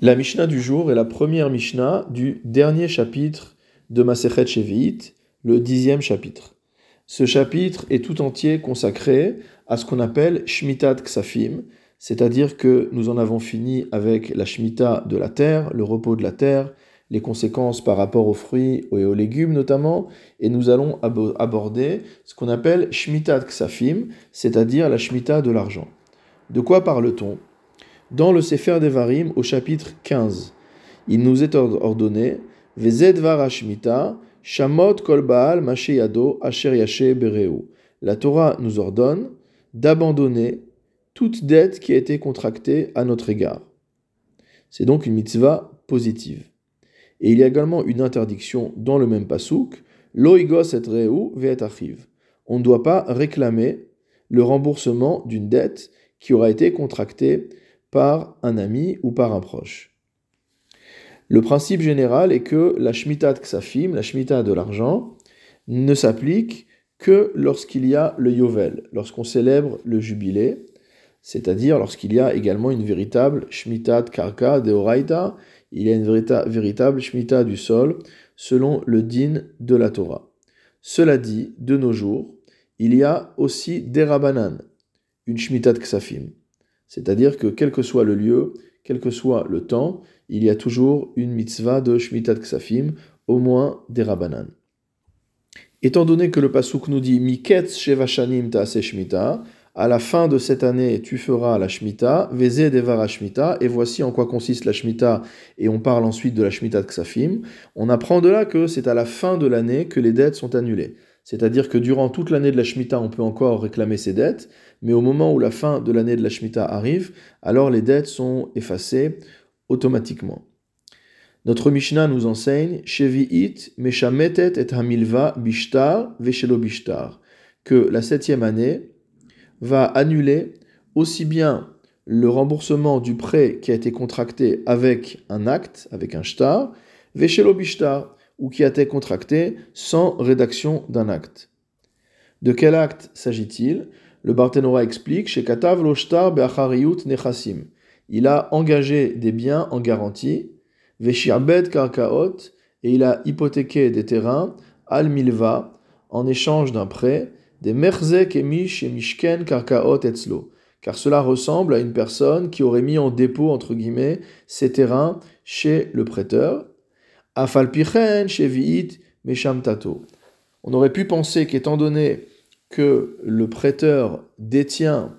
La Mishnah du jour est la première Mishnah du dernier chapitre de Masechet Shevi'it, le dixième chapitre. Ce chapitre est tout entier consacré à ce qu'on appelle Shmitat Ksafim, c'est-à-dire que nous en avons fini avec la Shemitah de la terre, le repos de la terre, les conséquences par rapport aux fruits et aux légumes notamment, et nous allons aborder ce qu'on appelle Shmitat Ksafim, c'est-à-dire la Shemitah de l'argent. De quoi parle-t-on? Dans le Sefer Devarim au chapitre 15. Il nous est ordonné Shamot Kol Baal Asher Bereu. La Torah nous ordonne d'abandonner toute dette qui a été contractée à notre égard. C'est donc une mitzvah positive. Et il y a également une interdiction dans le même pasouk, Loigos et Reu Ve'et On ne doit pas réclamer le remboursement d'une dette qui aura été contractée par un ami ou par un proche. Le principe général est que la Shemitah Ksafim, la Shemitah de l'argent, ne s'applique que lorsqu'il y a le Yovel, lorsqu'on célèbre le jubilé, c'est-à-dire lorsqu'il y a également une véritable Shemitah Karka de Oraita, il y a une véritable Shemitah du sol, selon le din de la Torah. Cela dit, de nos jours, il y a aussi des Rabanan, une Shemitah Ksafim. C'est-à-dire que quel que soit le lieu, quel que soit le temps, il y a toujours une mitzvah de Shmitat Ksafim, au moins des Rabbanan. Étant donné que le Pasuk nous dit Miketz Shevashanim Taase Shmita, à la fin de cette année, tu feras la Shemitah, Veze Devara Shemitah, et voici en quoi consiste la Shemitah, et on parle ensuite de la Shemitah Ksafim. On apprend de là que c'est à la fin de l'année que les dettes sont annulées. C'est-à-dire que durant toute l'année de la Shemitah, on peut encore réclamer ses dettes, mais au moment où la fin de l'année de la Shemitah arrive, alors les dettes sont effacées automatiquement. Notre Mishnah nous enseigne Shevi'it meshametet et hamilva bishtar veshelo bishtar que la septième année va annuler aussi bien le remboursement du prêt qui a été contracté avec un acte, avec un shtar, veshelo bishtar, ou qui a été contracté sans rédaction d'un acte. De quel acte s'agit-il? Le Barthénora explique chez Katav Loshtar Nechasim. Il a engagé des biens en garantie, Veshirbed Karkaot, et il a hypothéqué des terrains, Al Milva, en échange d'un prêt, des Merzek Emish et Mishken Karkaot Etzlo, car cela ressemble à une personne qui aurait mis en dépôt, entre guillemets, ses terrains chez le prêteur, Afalpichen. On aurait pu penser qu'étant donné que le prêteur détient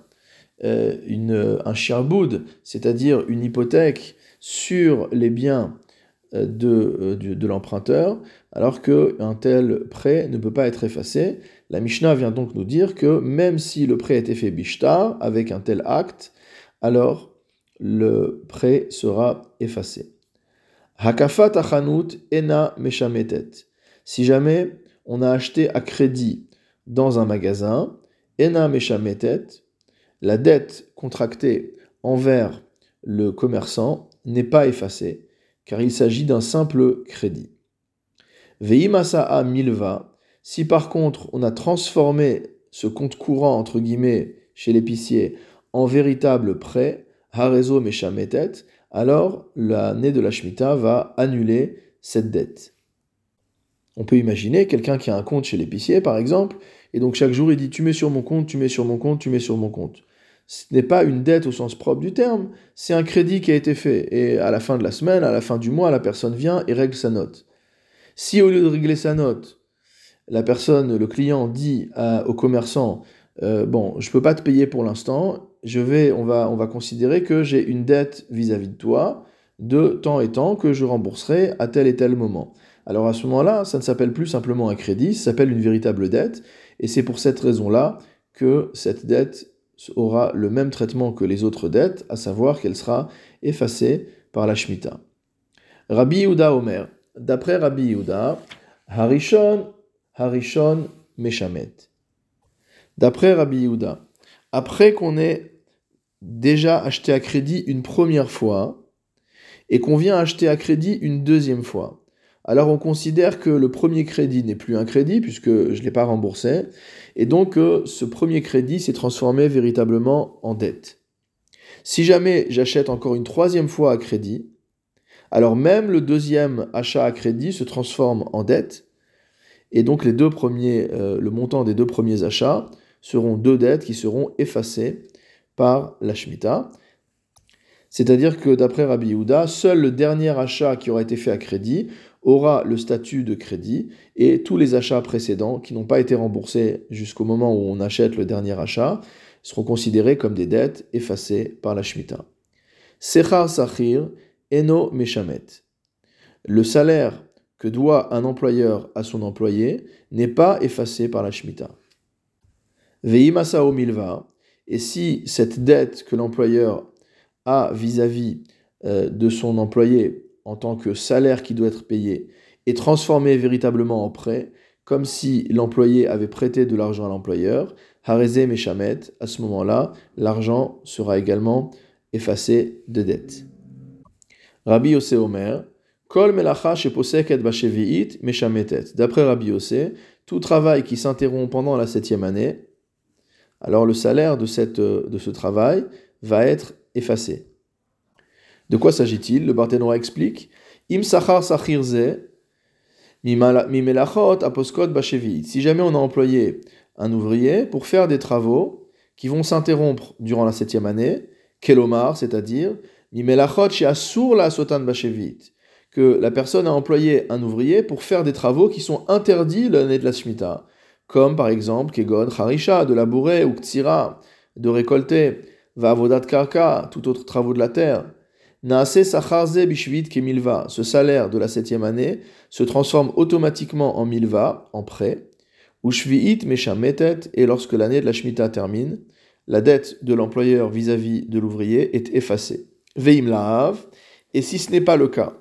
euh, une, un c'est-à-dire une hypothèque sur les biens euh, de, de, de l'emprunteur, alors qu'un tel prêt ne peut pas être effacé. La Mishnah vient donc nous dire que même si le prêt a été fait bishtar, avec un tel acte, alors le prêt sera effacé. Hakafat achanut ena meshametet. Si jamais on a acheté à crédit dans un magasin, ena meshametet, la dette contractée envers le commerçant n'est pas effacée, car il s'agit d'un simple crédit. Veimasaa milva, si par contre on a transformé ce compte courant entre guillemets chez l'épicier en véritable prêt, harezo meshametet, alors l'année de la Shemitah va annuler cette dette. On peut imaginer quelqu'un qui a un compte chez l'épicier, par exemple, et donc chaque jour il dit tu mets sur mon compte, tu mets sur mon compte, tu mets sur mon compte. Ce n'est pas une dette au sens propre du terme, c'est un crédit qui a été fait. Et à la fin de la semaine, à la fin du mois, la personne vient et règle sa note. Si au lieu de régler sa note, la personne, le client dit au commerçant, euh, bon, je ne peux pas te payer pour l'instant, on va considérer que j'ai une dette vis-à-vis de toi de temps et temps que je rembourserai à tel et tel moment. Alors à ce moment-là, ça ne s'appelle plus simplement un crédit, ça s'appelle une véritable dette, et c'est pour cette raison-là que cette dette aura le même traitement que les autres dettes, à savoir qu'elle sera effacée par la Shemitah. Rabbi Yehuda Omer, d'après Rabbi Yehuda, Harishon, Harishon, Meshamet. D'après Rabbi Yehuda, après qu'on ait déjà acheté à crédit une première fois et qu'on vient acheter à crédit une deuxième fois, alors on considère que le premier crédit n'est plus un crédit puisque je ne l'ai pas remboursé, et donc euh, ce premier crédit s'est transformé véritablement en dette. Si jamais j'achète encore une troisième fois à crédit, alors même le deuxième achat à crédit se transforme en dette, et donc les deux premiers, euh, le montant des deux premiers achats seront deux dettes qui seront effacées par la Shemitah. C'est-à-dire que d'après Rabbi Yehuda, seul le dernier achat qui aura été fait à crédit aura le statut de crédit et tous les achats précédents qui n'ont pas été remboursés jusqu'au moment où on achète le dernier achat seront considérés comme des dettes effacées par la Shemitah. Sechar Sachir Eno Meshamet. Le salaire que doit un employeur à son employé n'est pas effacé par la Shemitah. Veimasao Milva. Et si cette dette que l'employeur a vis-à-vis euh, de son employé en tant que salaire qui doit être payé est transformé véritablement en prêt, comme si l'employé avait prêté de l'argent à l'employeur, Meshamet, à ce moment-là, l'argent sera également effacé de dette. Rabbi Yose Omer, Kol melacha sheposeket bashevi'it meshametet. D'après Rabbi Yose, tout travail qui s'interrompt pendant la septième année, alors le salaire de, cette, de ce travail va être effacé. De quoi s'agit-il? Le Barthénois explique Im sachar sachirze mimelachot aposkot. Si jamais on a employé un ouvrier pour faire des travaux qui vont s'interrompre durant la septième année, kelomar, c'est-à-dire mimelachot asur la sotan bashevit, que la personne a employé un ouvrier pour faire des travaux qui sont interdits l'année de la Shemitah, comme par exemple kegon harisha, de labourer, ou ktsira, de récolter, va karka, tout autre travaux de la terre, Kemilva, ce salaire de la septième année se transforme automatiquement en milva, en prêt, ou Shvi'it Meshametet, et lorsque l'année de la Shemitah termine, la dette de l'employeur vis-à-vis de l'ouvrier est effacée. Veim Lahav, et si ce n'est pas le cas,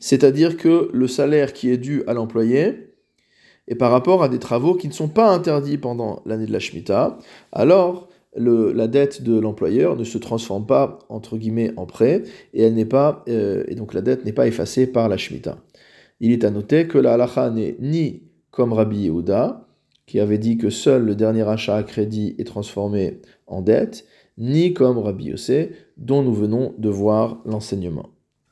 c'est-à-dire que le salaire qui est dû à l'employé est par rapport à des travaux qui ne sont pas interdits pendant l'année de la Shemitah, alors la dette de l'employeur ne se transforme pas entre guillemets en prêt et elle n'est pas euh, et donc la dette n'est pas effacée par la Shemitah. Il est à noter que la halacha n'est ni comme Rabbi Yehuda qui avait dit que seul le dernier achat à crédit est transformé en dette, ni comme Rabbi Yossé dont nous venons de voir l'enseignement.